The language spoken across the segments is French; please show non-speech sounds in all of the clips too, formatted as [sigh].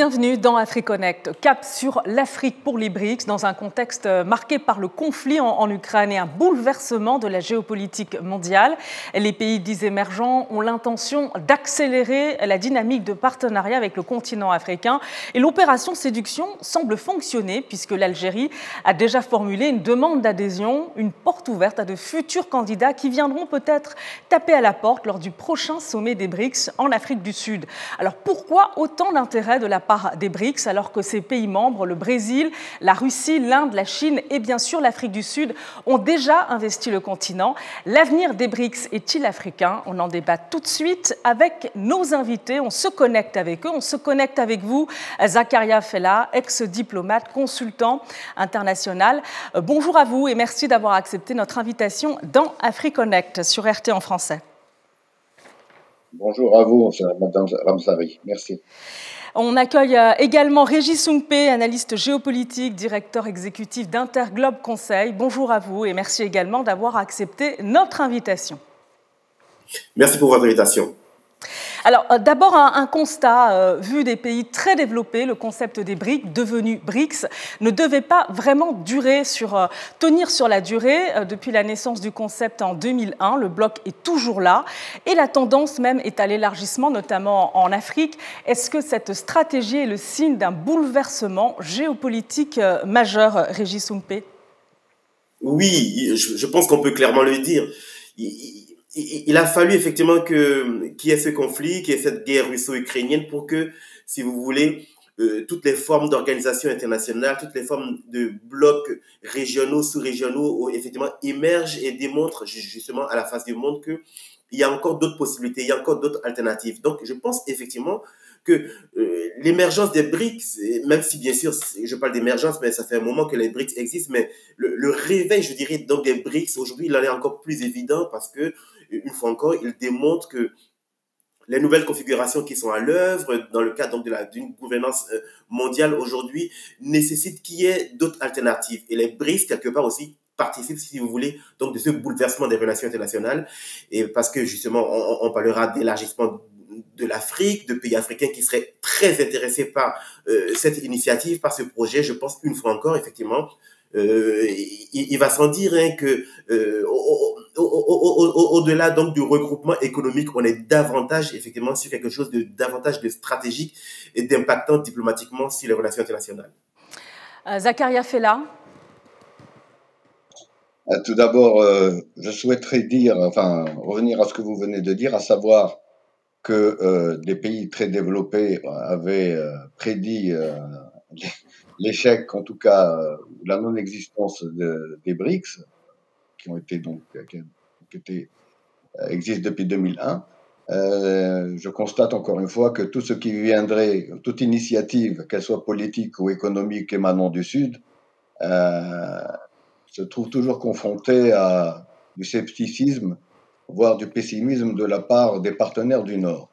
bienvenue dans AfriConnect. Cap sur l'Afrique pour les BRICS dans un contexte marqué par le conflit en, Ukraine et un bouleversement de la géopolitique mondiale. Les pays dits émergents ont l'intention d'accélérer la dynamique de partenariat avec le continent africain et l'opération séduction semble fonctionner puisque l'Algérie a déjà formulé une demande d'adhésion, une porte ouverte à de futurs candidats qui viendront peut-être taper à la porte lors du prochain sommet des BRICS en Afrique du Sud. Alors pourquoi autant d'intérêt de la des BRICS alors que ces pays membres, le Brésil, la Russie, l'Inde, la Chine et bien sûr l'Afrique du Sud, ont déjà investi le continent L'avenir des BRICS est-il africain? On en débat tout de suite avec nos invités. On se connecte avec eux, on se connecte avec vous, Zakaria Fella, ex-diplomate, consultant international. Euh, bonjour à vous et merci d'avoir accepté notre invitation dans AfriConnect sur RT en français. Bonjour à vous, Madame Ramsari. Merci. On accueille euh, également Régis Sungpe, analyste géopolitique, directeur exécutif d'Interglobe Conseil. Bonjour à vous et merci également d'avoir accepté notre invitation. Merci pour votre invitation. Alors euh, d'abord un, constat, euh, vu des pays très développés, le concept des BRICS, devenu BRICS, ne devait pas vraiment euh, tenir sur la durée. depuis la naissance du concept en 2001, le bloc est toujours là et la tendance même est à l'élargissement, notamment en Afrique. Est-ce que cette stratégie est le signe d'un bouleversement géopolitique majeur, Régis Soumpe Oui, je, pense qu'on peut clairement le dire a fallu effectivement que qu'il y ait ce conflit, qu'il y ait cette guerre russo-ukrainienne pour que, si vous voulez, euh, toutes les formes d'organisation internationale, toutes les formes de blocs régionaux, sous-régionaux, effectivement, émergent et démontrent justement à la face du monde que il y a encore d'autres possibilités, il y a encore d'autres alternatives. Donc, je pense effectivement que euh, l'émergence des BRICS, même si bien sûr je parle d'émergence, mais ça fait un moment que les BRICS existent, mais le, le réveil, je dirais, donc des BRICS aujourd'hui, il en est encore plus évident parce que une fois encore, il démontre que les nouvelles configurations qui sont à l'œuvre dans le cadre d'une gouvernance euh, mondiale aujourd'hui nécessitent qu'il y ait d'autres alternatives. Et les BRICS, quelque part aussi, participent, si vous voulez, donc de ce bouleversement des relations internationales. Et parce que justement, on, parlera d'élargissement de l'Afrique, de pays africains qui seraient très intéressés par euh, cette initiative, par ce projet. Je pense une fois encore, effectivement, euh, il, va sans dire hein, que euh, au-delà donc du regroupement économique, on est davantage effectivement sur quelque chose de davantage de stratégique et d'impactant diplomatiquement sur les relations internationales. Euh, Zakaria Fella. Tout d'abord, je souhaiterais dire, enfin, revenir à ce que vous venez de dire, à savoir que des pays très développés avaient prédit l'échec, en tout cas, euh, la non-existence des BRICS, qui ont été donc, qui, qui euh, existent depuis 2001. Euh, je constate encore une fois que tout ce qui viendrait, toute initiative, qu'elle soit politique ou économique émanant du Sud, euh, se trouve toujours confrontée à du scepticisme, voire du pessimisme de la part des partenaires du Nord.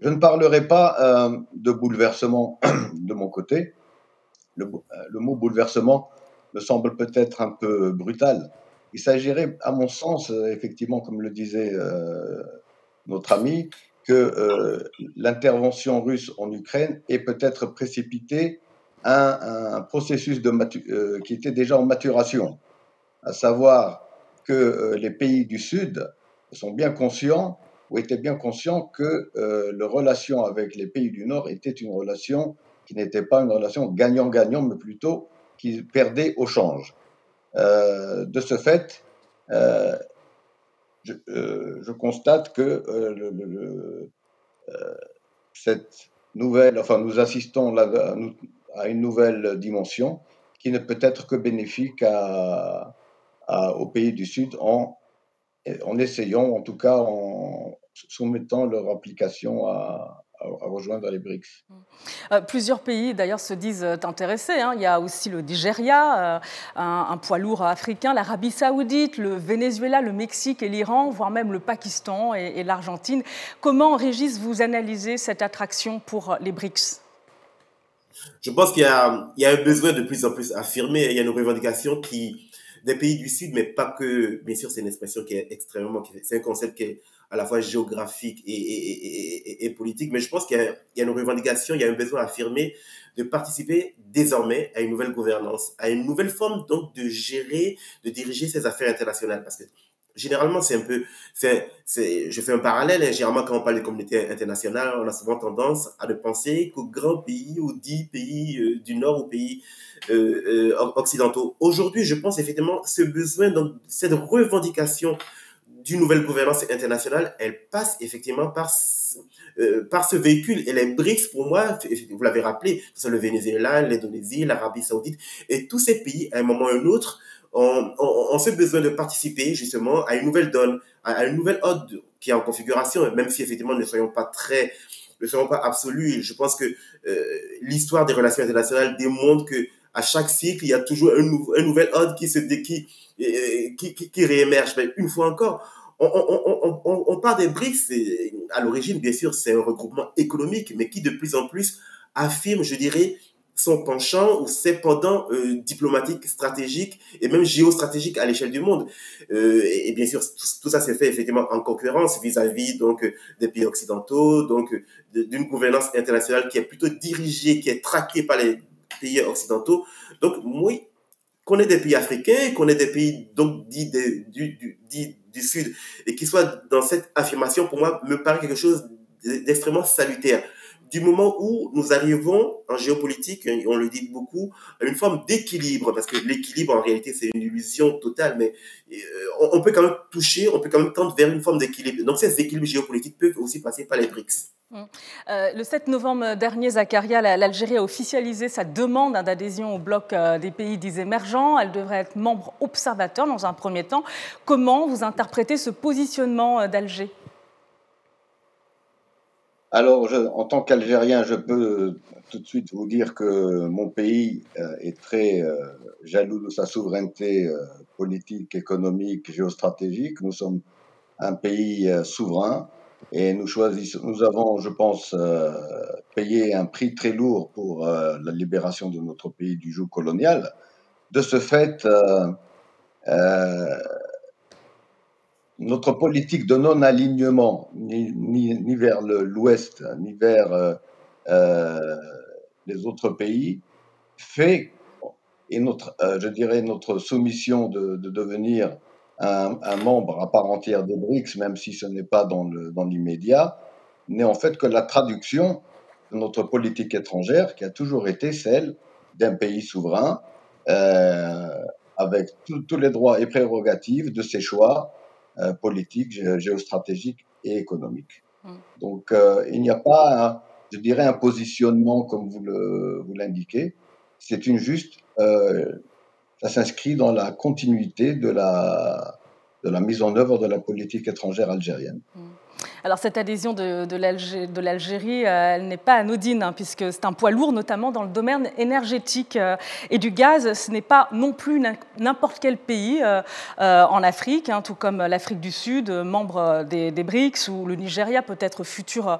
Je ne parlerai pas euh, de bouleversement [clears throat] de mon côté, euh, le, mot bouleversement me semble peut-être un peu brutal. Il s'agirait, à mon sens, euh, effectivement, comme le disait euh, notre ami, que l'intervention russe en Ukraine ait peut-être précipité un, processus qui était déjà en maturation, à savoir que les pays du Sud sont bien conscients ou étaient bien conscients que leur relation avec les pays du Nord était une relation qui n'était pas une relation gagnant-gagnant, mais plutôt qui perdait au change. Euh, de ce fait, euh, euh, je, constate que cette nouvelle, enfin, nous assistons à une nouvelle dimension qui ne peut être que bénéfique aux pays du Sud en, en essayant, en tout cas en soumettant leur application à, à, rejoindre les BRICS. Euh, plusieurs pays d'ailleurs se disent euh, intéressés. Hein. Il y a aussi le Nigeria, euh, un, poids lourd africain, l'Arabie saoudite, le Venezuela, le Mexique et l'Iran, voire même le Pakistan et, l'Argentine. Comment, Régis, vous analysez cette attraction pour les BRICS? Je pense qu'il y, y, a un besoin de plus en plus affirmé. Il y a une revendication qui des pays du Sud, mais pas que, bien sûr, c'est une expression qui est extrêmement, c'est un concept qui est à la fois géographique et, politique, mais je pense qu'il y, a une revendication, il y a un besoin affirmé de participer désormais à une nouvelle gouvernance, à une nouvelle forme donc de gérer, de diriger ces affaires internationales. Parce que généralement, c'est un peu, je fais un parallèle, hein, généralement quand on parle de communauté internationale, on a souvent tendance à ne penser qu'aux grands pays, aux dix pays euh, du Nord, aux pays euh, euh, occidentaux. Aujourd'hui, je pense effectivement ce besoin, donc cette revendication d'une nouvelle gouvernance internationale, elle passe effectivement par, euh, par ce véhicule. Et les BRICS, pour moi, vous l'avez rappelé, c'est le Venezuela, l'Indonésie, l'Arabie saoudite, et tous ces pays, à un moment ou un autre, ont, ont, ce besoin de participer justement à une nouvelle donne, à, une nouvelle ordre qui est en configuration, même si effectivement ne soyons pas très ne soyons pas absolus. Je pense que euh, l'histoire des relations internationales démontre que à chaque cycle, il y a toujours un, un nouvel ordre qui se qui, qui, qui, qui réémerge. Mais une fois encore, on, on, des BRICS, à l'origine, bien sûr, c'est un regroupement économique, mais qui de plus en plus affirme, je dirais, son penchant ou ses pendants euh, diplomatiques, stratégiques et même géostratégiques à l'échelle du monde. Euh, et, bien sûr, tout, ça s'est fait effectivement en concurrence vis-à-vis donc des pays occidentaux, donc d'une gouvernance internationale qui est plutôt dirigée, qui est traquée par les pays occidentaux. Donc, oui, qu'on ait des pays africains, qu'on ait des pays donc dits du, du, du Sud, et qu'ils soient dans cette affirmation, pour moi, me paraît quelque chose d'extrêmement salutaire du moment où nous arrivons en géopolitique, on le dit beaucoup, à une forme d'équilibre, parce que l'équilibre en réalité c'est une illusion totale, mais euh, on peut quand même toucher, on peut quand même tendre vers une forme d'équilibre. Donc ces équilibres géopolitiques peuvent aussi passer par les BRICS. Hum. Euh, le 7 novembre dernier, Zakaria, l'Algérie a officialisé sa demande d'adhésion au bloc euh, des pays dits émergents. Elle devrait être membre observateur dans un premier temps. Comment vous interprétez ce positionnement d'Alger? Alors, en tant qu'Algérien, je peux tout de suite vous dire que mon pays euh, est très euh, jaloux de sa souveraineté euh, politique, économique, géostratégique. Nous sommes un pays souverain et nous avons, je pense, payé un prix très lourd pour la libération de notre pays du joug colonial. De ce fait, notre politique de non-alignement, ni, vers l'Ouest, ni vers euh, euh, les autres pays, fait, et notre, euh, je dirais, notre soumission de devenir un, un, membre à part entière des BRICS, même si ce n'est pas dans l'immédiat, dans n'est en fait que la traduction de notre politique étrangère, qui a toujours été celle d'un pays souverain, euh, avec tous les droits et prérogatives de ses choix, euh, politique, géostratégique et économique. Hum. Donc, euh, il n'y a pas, je dirais, un positionnement comme vous l'indiquez. C'est une juste, euh, ça s'inscrit dans la continuité de la, mise en œuvre de la politique étrangère algérienne. Hum. Alors cette adhésion de, l'Algérie, euh, elle n'est pas anodine, hein, puisque c'est un poids lourd, notamment dans le domaine énergétique euh, et du gaz. Ce n'est pas non plus n'importe quel pays euh, en Afrique, hein, tout comme l'Afrique du Sud, membre des, BRICS, ou le Nigeria peut être futur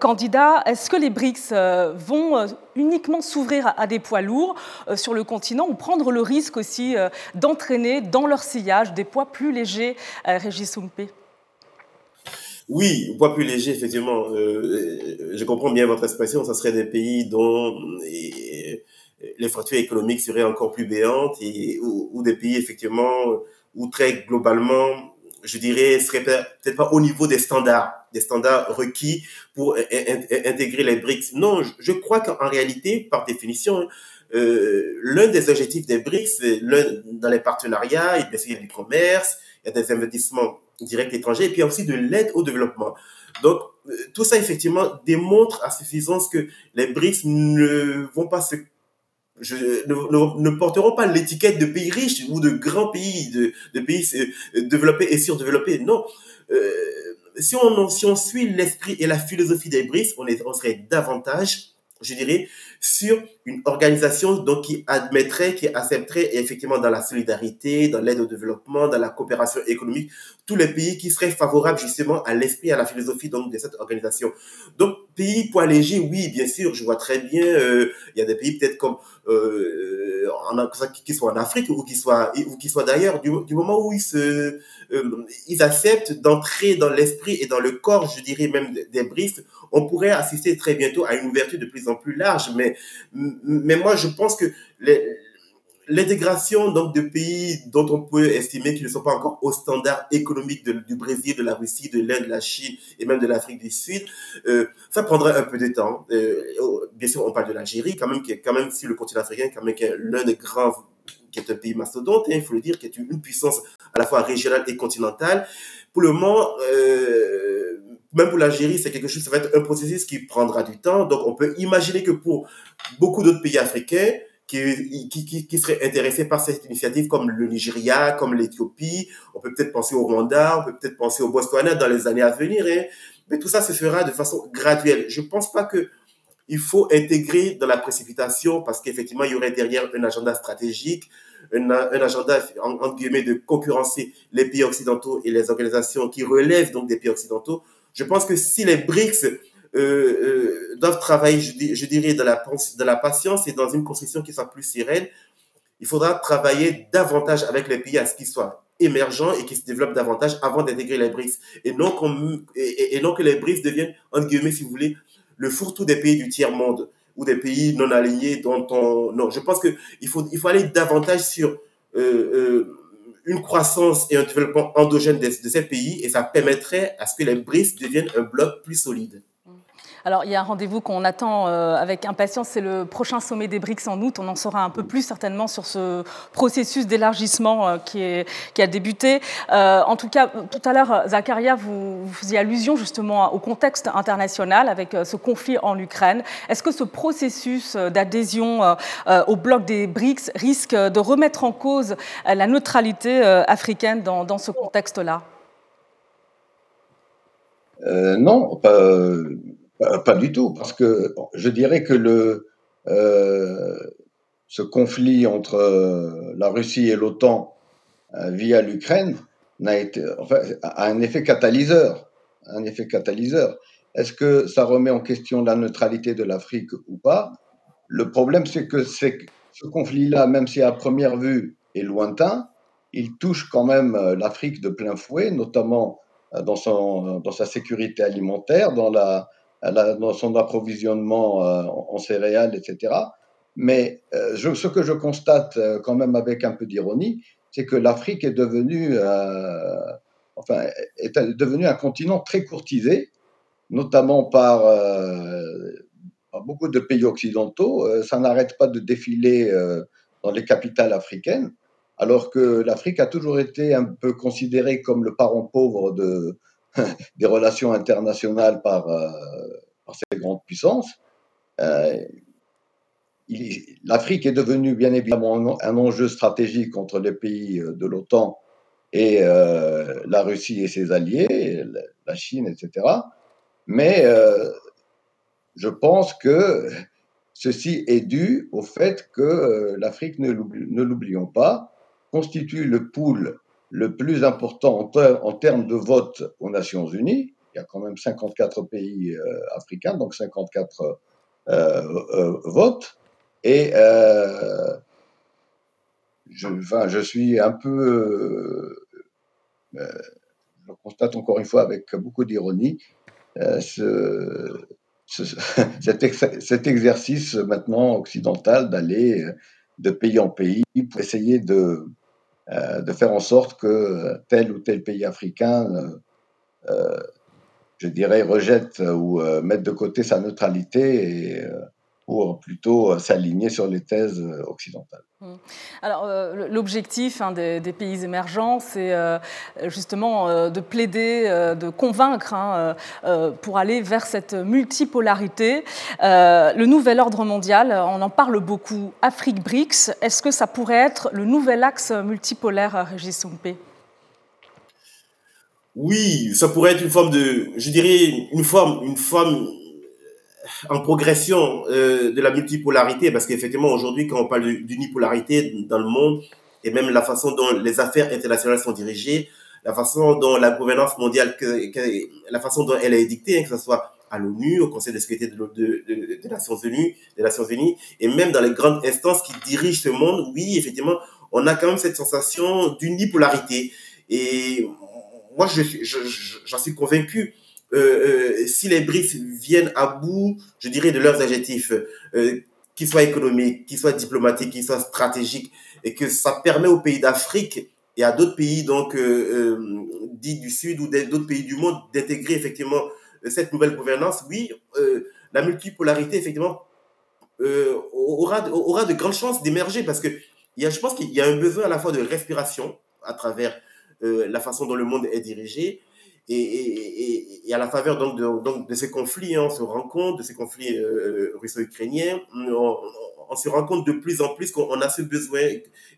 candidat. Est-ce que les BRICS vont uniquement s'ouvrir à, des poids lourds sur le continent ou prendre le risque aussi d'entraîner dans leur sillage des poids plus légers, Régis Oumpe oui, poids plus léger, effectivement. Euh, je comprends bien votre expression. Ça serait des pays dont les fractures économiques seraient encore plus béantes et ou, des pays, effectivement, où très globalement, je dirais, seraient peut-être pas au niveau des standards, des standards requis pour intégrer les BRICS. Non, je crois qu'en réalité, par définition, euh, l'un des objectifs des BRICS, dans les partenariats, il y a du commerce, il y a des investissements directs étrangers, et puis aussi de l'aide au développement. Donc, euh, tout ça, effectivement, démontre à suffisance que les BRICS ne vont pas se je, ne, ne, porteront pas l'étiquette de pays riches ou de grands pays, de, de pays euh, développés et surdéveloppés. Non. Euh, si, on, si on suit l'esprit et la philosophie des BRICS, on, est, on serait davantage je dirais, sur une organisation donc qui admettrait, qui accepterait effectivement dans la solidarité, dans l'aide au développement, dans la coopération économique, tous les pays qui seraient favorables justement à l'esprit, à la philosophie donc de cette organisation. Pays poids léger, oui, bien sûr, je vois très bien. Euh, il y a des pays peut-être comme euh, en, qui soient en Afrique ou qui soient ou qui soient d'ailleurs. Du, du, moment où ils se euh, ils acceptent d'entrer dans l'esprit et dans le corps, je dirais même des briefs, on pourrait assister très bientôt à une ouverture de plus en plus large. Mais mais moi, je pense que les, l'intégration donc de pays dont on peut estimer qu'ils ne sont pas encore au standard économique du Brésil, de la Russie, de l'Inde, de la Chine et même de l'Afrique du Sud, euh, ça prendrait un peu de temps. Euh, oh, bien sûr, on parle de l'Algérie, quand même, qui est quand même sur le continent africain, quand même qui est l'un des grands, qui est un pays mastodonte, hein, il faut le dire, qui est une, puissance à la fois régionale et continentale. Pour le moment, euh, même pour l'Algérie, c'est quelque chose, ça va être un processus qui prendra du temps. Donc, on peut imaginer que pour beaucoup d'autres pays africains, qui, qui, qui, seraient intéressés par cette initiative, comme le Nigeria, comme l'Éthiopie. On peut peut-être penser au Rwanda, on peut peut-être penser au Botswana dans les années à venir. Hein. Mais tout ça se fera de façon graduelle. Je ne pense pas que il faut intégrer dans la précipitation parce qu'effectivement, il y aurait derrière un agenda stratégique, un, un agenda, en, guillemets, de concurrencer les pays occidentaux et les organisations qui relèvent donc des pays occidentaux. Je pense que si les BRICS doivent travailler, je, dirais, de la patience et dans une construction qui soit plus sereine. Il faudra travailler davantage avec les pays à ce qu'ils soient émergents et qui se développent davantage avant d'intégrer les BRICS. Et non, et, non que les BRICS deviennent, entre guillemets, si vous voulez, le fourre-tout des pays du tiers-monde ou des pays non alignés dont on... Non, je pense qu'il faut, il faut aller davantage sur euh, une croissance et un développement endogène de, de, ces pays et ça permettrait à ce que les BRICS deviennent un bloc plus solide. Alors, il y a un rendez-vous qu'on attend euh, avec impatience, c'est le prochain sommet des BRICS en août. On en saura un peu plus certainement sur ce processus d'élargissement euh, qui, a débuté. Euh, en tout cas, tout à l'heure, Zakaria, vous, faisiez allusion justement au contexte international avec ce conflit en Ukraine. Est-ce que ce processus d'adhésion au bloc des BRICS risque de remettre en cause la neutralité africaine dans, ce contexte-là? Non, pas du tout, parce que je dirais que le, euh, ce conflit entre euh, la Russie et l'OTAN via l'Ukraine n'a été, enfin, a un effet catalyseur. Un effet catalyseur. Est-ce que ça remet en question la neutralité de l'Afrique ou pas? Le problème, c'est que ce conflit-là, même si à première vue est lointain, il touche quand même l'Afrique de plein fouet, notamment dans, son, dans sa sécurité alimentaire, dans la, dans son approvisionnement euh, en céréales, etc. Mais euh, ce que je constate euh, quand même avec un peu d'ironie, c'est que l'Afrique est devenue, enfin, est devenue un continent très courtisé, notamment par beaucoup de pays occidentaux. ça n'arrête pas de défiler dans les capitales africaines, alors que l'Afrique a toujours été un peu considérée comme le parent pauvre de, [laughs] des relations internationales par, euh, ces grandes puissances. Euh, L'Afrique est devenue bien évidemment un enjeu stratégique entre les pays euh, de l'OTAN et la Russie et ses alliés, la Chine, etc. Mais je pense que ceci est dû au fait que l'Afrique, ne l'oublions pas, constitue le pool le plus important en, termes de vote aux Nations Unies. Il y a quand même 54 pays euh, africains, donc 54 euh, euh, votes. Et je, suis un peu, je constate encore une fois avec beaucoup d'ironie, ce, [laughs] cet, exercice maintenant occidental d'aller de pays en pays pour essayer de, de faire en sorte que tel ou tel pays africain, euh, euh, je dirais, rejette ou mette de côté sa neutralité et pour plutôt s'aligner sur les thèses occidentales. Mmh. Alors, l'objectif hein, des, pays émergents, c'est justement de plaider, de convaincre hein, pour aller vers cette multipolarité. le nouvel ordre mondial, on en parle beaucoup. Afrique-BRICS, est-ce que ça pourrait être le nouvel axe multipolaire, Régis Sompé? Oui, ça pourrait être une forme de, je dirais, une forme, une forme en progression euh, de la multipolarité, parce qu'effectivement, aujourd'hui, quand on parle d'unipolarité dans le monde, et même la façon dont les affaires internationales sont dirigées, la façon dont la gouvernance mondiale, la façon dont elle est dictée, hein, que ce soit à l'ONU, au Conseil de sécurité de, des Nations Unies, des Nations Unies, et même dans les grandes instances qui dirigent ce monde, oui, effectivement, on a quand même cette sensation d'unipolarité. Et moi, j'en je, suis convaincu. Euh, euh, si les BRICS viennent à bout, je dirais, de leurs adjectifs, euh, qu'ils soient économiques, qu'ils soient diplomatiques, qu'ils soient stratégiques, et que ça permet aux pays d'Afrique et à d'autres pays donc dits du Sud ou d'autres pays du monde d'intégrer effectivement cette nouvelle gouvernance, oui, la multipolarité effectivement aura, aura de grandes chances d'émerger parce que y a, je pense qu'il y a un besoin à la fois de respiration à travers la façon dont le monde est dirigé et, et, et, à la faveur donc de, donc de ces conflits, hein, on se rend compte de ces conflits russo-ukrainiens, on se rend compte de plus en plus qu'on a ce besoin.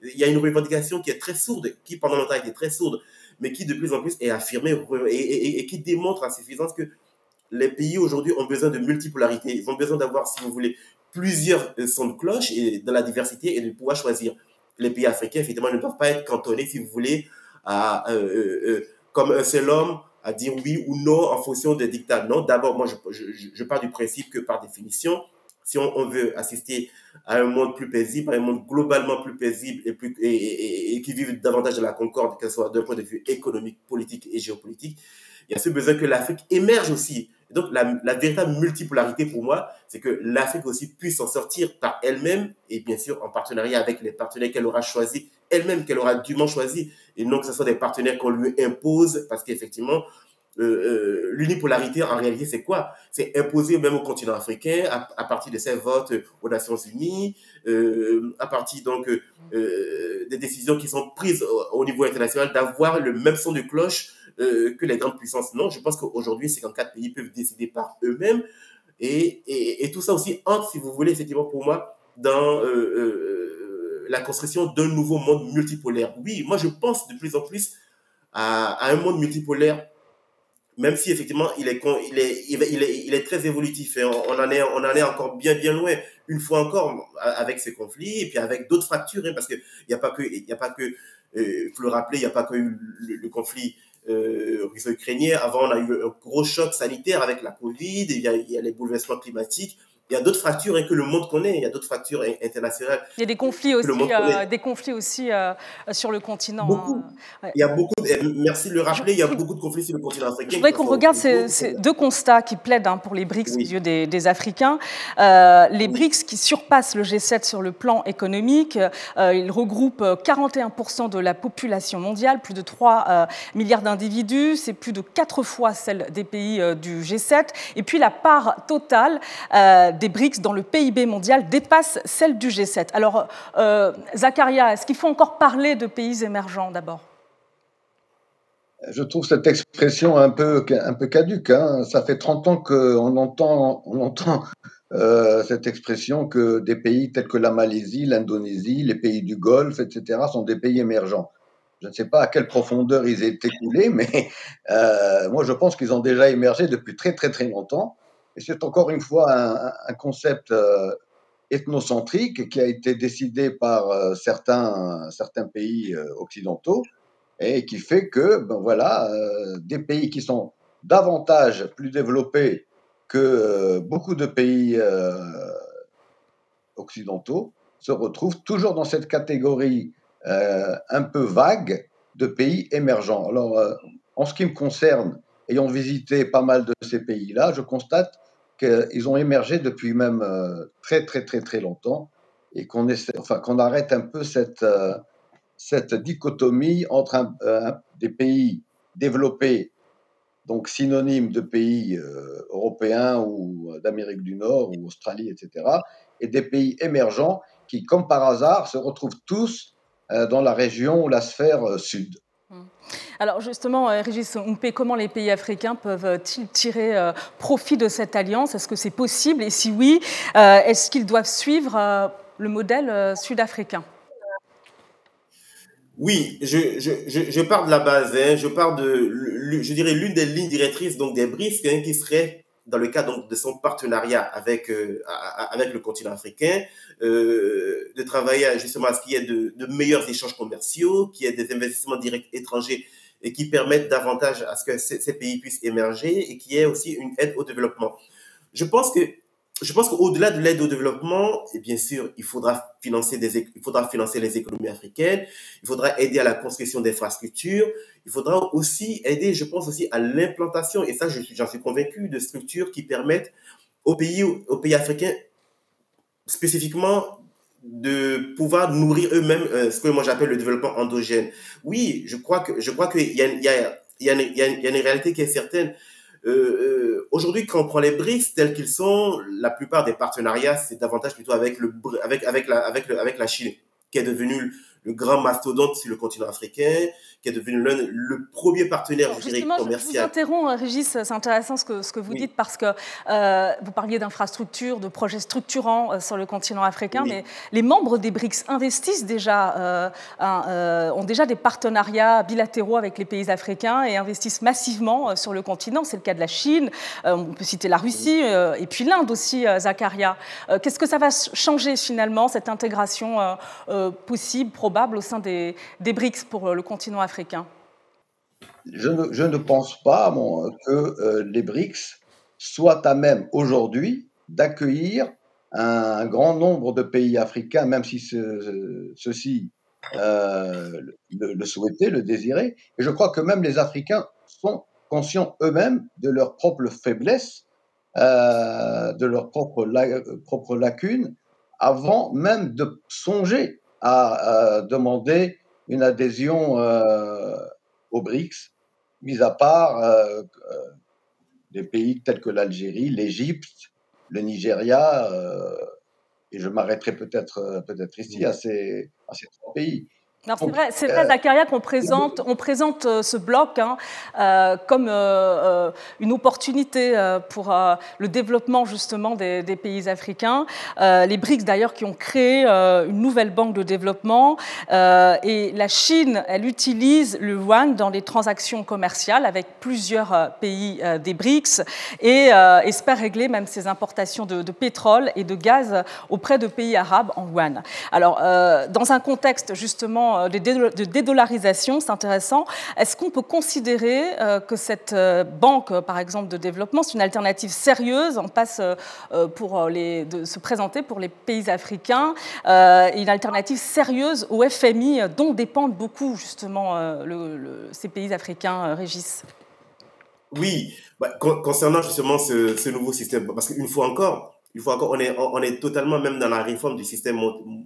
Il y a une revendication qui est très sourde, qui pendant longtemps été très sourde, mais qui de plus en plus est affirmée et, qui démontre à suffisance que les pays aujourd'hui ont besoin de multipolarité. Ils ont besoin d'avoir, si vous voulez, plusieurs sons de cloche et dans la diversité et de pouvoir choisir. Les pays africains, effectivement, ne doivent pas être cantonnés, si vous voulez, à, euh, euh, euh, comme un seul homme à dire oui ou non en fonction des dictats. Non, d'abord, moi, je, pars du principe que par définition, si on, veut assister à un monde plus paisible, à un monde globalement plus paisible et, plus, et, qui vive davantage de la concorde, que ce soit d'un point de vue économique, politique et géopolitique, il y a ce besoin que l'Afrique émerge aussi. donc, la, la, véritable multipolarité pour moi, c'est que l'Afrique aussi puisse s'en sortir par elle-même et bien sûr en partenariat avec les partenaires qu'elle aura choisis elle-même, qu'elle aura dûment choisis, et non que ce soit des partenaires qu'on lui impose, parce qu'effectivement, euh, euh, l'unipolarité, en réalité, c'est quoi? C'est imposé même au continent africain à, partir de ses votes aux Nations Unies, euh, à partir donc des décisions qui sont prises au, niveau international, d'avoir le même son de cloche que les grandes puissances. Non, je pense qu'aujourd'hui, ces quatre pays peuvent décider par eux-mêmes. Et, et, et, tout ça aussi entre, si vous voulez, effectivement, pour moi, dans la construction d'un nouveau monde multipolaire. Oui, moi, je pense de plus en plus à, un monde multipolaire même si effectivement il est, il est, il est, il est très évolutif on, en est, on en est encore bien, bien loin, une fois encore, avec ces conflits et puis avec d'autres fractures, hein, parce qu'il n'y a pas que, il euh, faut le rappeler, il n'y a pas que eu le, conflit euh, russo-ukrainien. Avant, on a eu un gros choc sanitaire avec la Covid, il y a les bouleversements climatiques. Il y a d'autres fractures hein, que le monde connaît, il y a d'autres fractures internationales. Il y a des conflits aussi, euh, des conflits aussi euh, sur le continent. Beaucoup. Hein. Il y a beaucoup, merci de le rappeler, il y a beaucoup de conflits sur le continent africain. Je voudrais qu'on regarde ces, deux constats qui plaident hein, pour les BRICS aux yeux des, Africains. Euh, les BRICS qui surpassent le G7 sur le plan économique, ils regroupent 41% de la population mondiale, plus de 3 milliards d'individus, c'est plus de 4 fois celle des pays du G7. Et puis la part totale des BRICS dans le PIB mondial dépasse celle du G7. Alors, euh, Zakaria, est-ce qu'il faut encore parler de pays émergents d'abord? Je trouve cette expression un peu, un peu caduque. Hein. Ça fait 30 ans qu'on entend, on entend euh, cette expression que des pays tels que la Malaisie, l'Indonésie, les pays du Golfe, etc., sont des pays émergents. Je ne sais pas à quelle profondeur ils étaient coulés, mais euh, moi je pense qu'ils ont déjà émergé depuis très très très longtemps. Et c'est encore une fois un, concept euh, ethnocentrique qui a été décidé par euh, certains, certains pays euh, occidentaux et qui fait que, ben voilà, des pays qui sont davantage plus développés que beaucoup de pays occidentaux se retrouvent toujours dans cette catégorie un peu vague de pays émergents. Alors, en ce qui me concerne, ayant visité pas mal de ces pays-là, je constate qu'ils ont émergé depuis même euh, très très très très longtemps et qu'on enfin qu'on arrête un peu cette euh, cette dichotomie entre des pays développés, donc synonymes de pays euh, européens ou d'Amérique du Nord ou Australie, etc., et des pays émergents qui, comme par hasard, se retrouvent tous dans la région ou la sphère sud. Mmh. Alors justement, euh, Régis Oumpe, comment les pays africains peuvent-ils tirer euh, profit de cette alliance? Est-ce que c'est possible? Et si oui, euh, est-ce qu'ils doivent suivre le modèle sud-africain? Oui, je, je, je, pars de la base, hein. je pars de, je dirais, l'une des lignes directrices donc des BRICS hein, qui serait dans le cadre de son partenariat avec, euh, avec le continent africain, euh, de travailler justement à ce qu'il y ait de, meilleurs échanges commerciaux, qu'il y ait des investissements directs étrangers et qui permettent davantage à ce que ces, pays puissent émerger et qui est aussi une aide au développement. Je pense que je pense qu'au-delà de l'aide au développement, et bien sûr, il faudra financer les économies africaines, il faudra aider à la construction d'infrastructures, il faudra aussi aider, je pense aussi à l'implantation, et ça, j'en suis convaincu, de structures qui permettent aux pays, aux pays africains, spécifiquement, de pouvoir nourrir eux-mêmes euh, ce que moi j'appelle le développement endogène. Oui, je crois que je crois qu'il y a une réalité qui est certaine. Euh, euh, aujourd'hui, quand on prend les BRICS tels qu'ils sont, la plupart des partenariats, c'est davantage plutôt avec, le, avec, avec, la, avec, le, avec la Chine, qui est devenue le grand mastodonte sur le continent africain, qui est devenu le premier partenaire, je dirais, commercial. Je vous interromps, Régis, c'est intéressant ce que, ce que vous dites parce que euh, vous parliez d'infrastructures, de projets structurants euh, sur le continent africain, mais les membres des BRICS investissent déjà, euh, ont déjà des partenariats bilatéraux avec les pays africains et investissent massivement sur le continent. C'est le cas de la Chine, on peut citer la Russie et puis l'Inde aussi, Zakaria. Qu'est-ce que ça va changer finalement, cette intégration possible, probable au sein des, BRICS pour le continent africain je ne, pense pas que euh, les BRICS soient à même aujourd'hui d'accueillir un, grand nombre de pays africains, même si ceux-ci euh, le, souhaitaient, le désiraient. Et je crois que même les Africains sont conscients eux-mêmes de leur propre faiblesse, euh, de leurs propres propre lacunes, avant même de songer à demander une adhésion euh, aux BRICS, mis à part euh, euh, des pays tels que l'Algérie, l'Égypte, le Nigeria, et je m'arrêterai peut-être peut-être ici à ces, à ces trois pays c'est vrai, c'est vrai, Zakaria, qu'on présente, on présente euh, ce bloc hein, euh, comme euh, une opportunité pour le développement justement des, pays africains. les BRICS d'ailleurs qui ont créé une nouvelle banque de développement et la Chine, elle utilise le yuan dans les transactions commerciales avec plusieurs pays des BRICS et espère régler même ses importations de, de, pétrole et de gaz auprès de pays arabes en yuan. Alors, dans un contexte justement euh, de dédollarisation, c'est intéressant. Est-ce qu'on peut considérer euh, que cette euh, banque, par exemple, de développement, c'est une alternative sérieuse? On passe pour les, de se présenter pour les pays africains, une alternative sérieuse au FMI dont dépendent beaucoup justement ces pays africains, Régis? Oui, bah, concernant justement ce, ce nouveau système, parce qu'une fois encore, il faut encore, on est, totalement même dans la réforme du système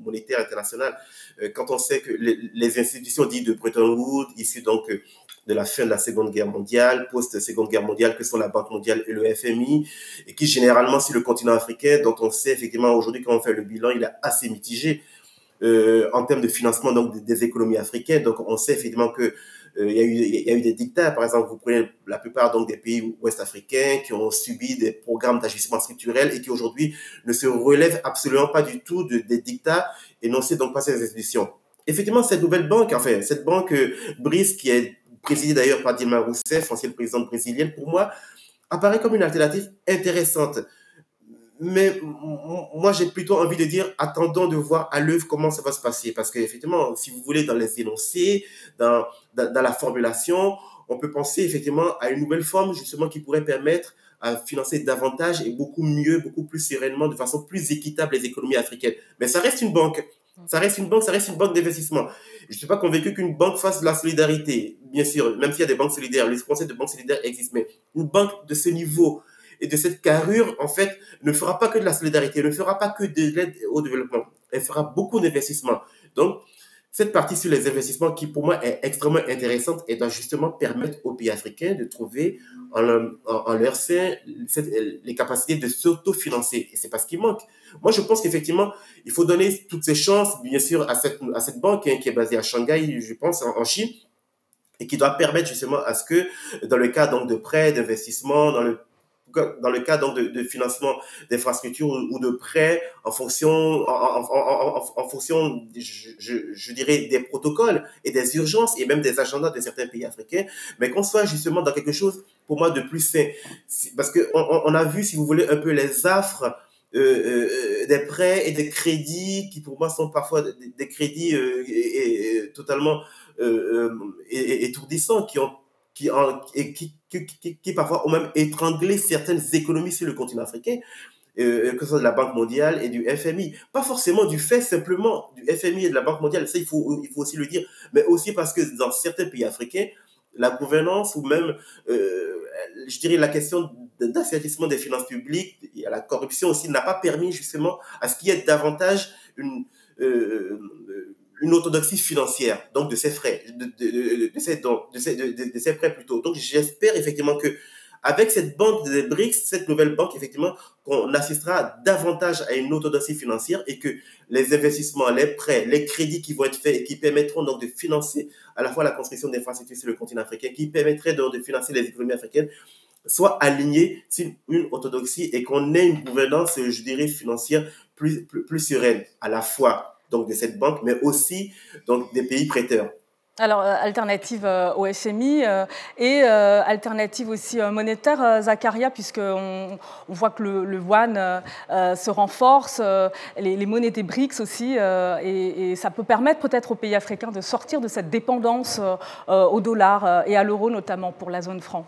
monétaire international. Euh, quand on sait que les, institutions dites de Bretton Woods, issues donc euh, de la fin de la Seconde Guerre mondiale, post-Seconde Guerre mondiale, que sont la Banque mondiale et le FMI, et qui généralement sur le continent africain, dont on sait effectivement aujourd'hui quand on fait le bilan, il est assez mitigé euh, en termes de financement donc des, économies africaines. Donc on sait effectivement que il, y a eu, il y a eu des dictats, par exemple, vous prenez la plupart donc des pays ouest-africains qui ont subi des programmes d'ajustement structurel et qui aujourd'hui ne se relèvent absolument pas du tout de, des dictats énoncés donc par ces institutions. Effectivement, cette nouvelle banque, enfin, cette banque euh, BRICS, qui est présidée d'ailleurs par Dilma Rousseff, ancienne présidente brésilienne, pour moi, apparaît comme une alternative intéressante. Mais moi, j'ai plutôt envie de dire, attendons de voir à l'œuvre comment ça va se passer. Parce qu'effectivement, si vous voulez, dans les énoncés, dans, la formulation, on peut penser effectivement à une nouvelle forme justement qui pourrait permettre à financer davantage et beaucoup mieux, beaucoup plus sereinement, de façon plus équitable les économies africaines. Mais ça reste une banque. Ça reste une banque, ça reste une banque d'investissement. Je ne suis pas convaincu qu'une banque fasse de la solidarité. Bien sûr, même s'il y a des banques solidaires, les concepts de banque solidaire existent, mais une banque de ce niveau, et de cette carrure, en fait, ne fera pas que de la solidarité, ne fera pas que de l'aide au développement. Elle fera beaucoup d'investissements. Donc, cette partie sur les investissements qui, pour moi, est extrêmement intéressante et doit justement permettre aux pays africains de trouver en, leur sein les capacités de s'autofinancer. Et c'est pas ce qui manque. Moi, je pense qu'effectivement, il faut donner toutes ces chances, bien sûr, à cette, à cette banque hein, qui est basée à Shanghai, je pense, en, Chine, et qui doit permettre justement à ce que, dans le cas donc de prêts, d'investissements, dans le dans le cas donc de, de financement d'infrastructures ou, de prêts en fonction, en, en, en, fonction, je, je, je, dirais, des protocoles et des urgences et même des agendas de certains pays africains, mais qu'on soit justement dans quelque chose, pour moi, de plus sain. Parce que on, on, a vu, si vous voulez, un peu les affres des prêts et des crédits qui pour moi sont parfois des, crédits totalement étourdissants qui ont qui, et qui, qui, qui, parfois ont même étranglé certaines économies sur le continent africain, euh, que ce soit de la Banque mondiale et du FMI. Pas forcément du fait simplement du FMI et de la Banque mondiale, ça il faut, il faut aussi le dire, mais aussi parce que dans certains pays africains, la gouvernance ou même, euh, je dirais, la question d'assainissement des finances publiques et la corruption aussi n'a pas permis justement à ce qu'il y ait davantage une, euh, une orthodoxie financière, donc de ces frais, de, de, de, de, ces, prêts plutôt. Donc j'espère effectivement que avec cette banque des BRICS, cette nouvelle banque, effectivement, qu'on assistera davantage à une orthodoxie financière et que les investissements, les prêts, les crédits qui vont être faits et qui permettront donc de financer à la fois la construction d'infrastructures sur le continent africain, qui permettraient donc de financer les économies africaines, soient alignés sur une orthodoxie et qu'on ait une gouvernance, je dirais, financière plus, plus sereine, à la fois donc de cette banque, mais aussi donc des pays prêteurs. Alors, euh, alternative euh, au FMI euh, et alternative aussi monétaire, Zakaria, puisqu'on on voit que le, le yuan se renforce, les, monnaies des BRICS aussi, et, ça peut permettre peut-être aux pays africains de sortir de cette dépendance au dollar et à l'euro, notamment pour la zone franc.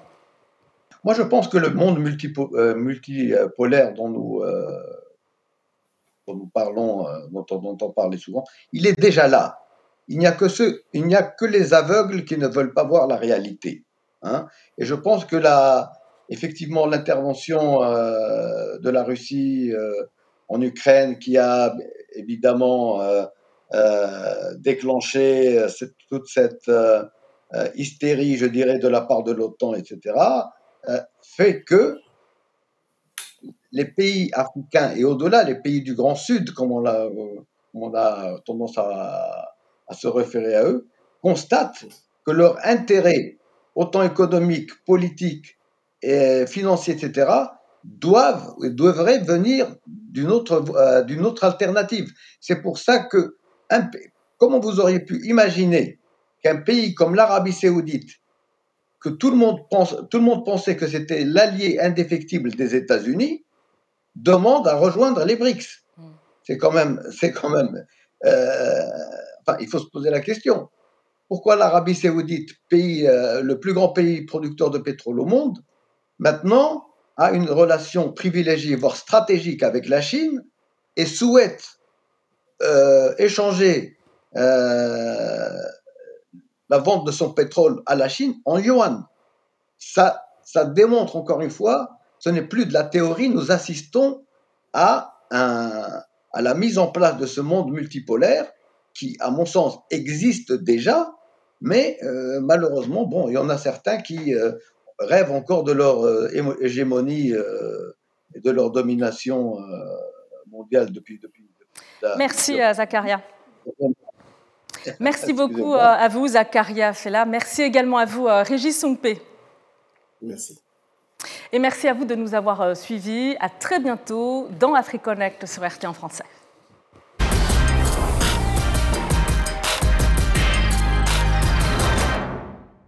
Moi, je pense que le monde multipolaire dont nous dont nous parlons, euh, dont, dont, on parlait souvent, il est déjà là. Il n'y a que ceux, il n'y a que les aveugles qui ne veulent pas voir la réalité. Hein. Et je pense que là, effectivement, l'intervention euh, de la Russie euh, en Ukraine, qui a évidemment déclenché toute cette hystérie, je dirais, de la part de l'OTAN, etc., fait que les pays africains et au-delà, les pays du Grand Sud, comme on a, on a tendance à, se référer à eux, constatent que leurs intérêts, autant économiques, politiques, et financiers, etc., doivent et devraient venir d'une autre, euh, d'une autre alternative. C'est pour ça que, un, comment vous auriez pu imaginer qu'un pays comme l'Arabie saoudite, que tout le monde, pense, tout le monde pensait que c'était l'allié indéfectible des États-Unis, demande à rejoindre les BRICS. Mm. C'est quand même, c'est quand même, euh, enfin, il faut se poser la question. Pourquoi l'Arabie Saoudite, pays, euh, le plus grand pays producteur de pétrole au monde, maintenant a une relation privilégiée, voire stratégique avec la Chine et souhaite euh, échanger la vente de son pétrole à la Chine en yuan? Ça, ça démontre encore une fois ce n'est plus de la théorie, nous assistons à, à la mise en place de ce monde multipolaire qui, à mon sens, existe déjà, mais euh, malheureusement, bon, il y en a certains qui euh, rêvent encore de leur euh, hégémonie et de leur domination mondiale depuis. depuis, Merci, Zakaria. Merci [laughs] beaucoup à vous, Zakaria Fela. Merci également à vous, Régis Songpé. Merci. Et merci à vous de nous avoir euh, suivis. À très bientôt dans AfriConnect sur RT en français.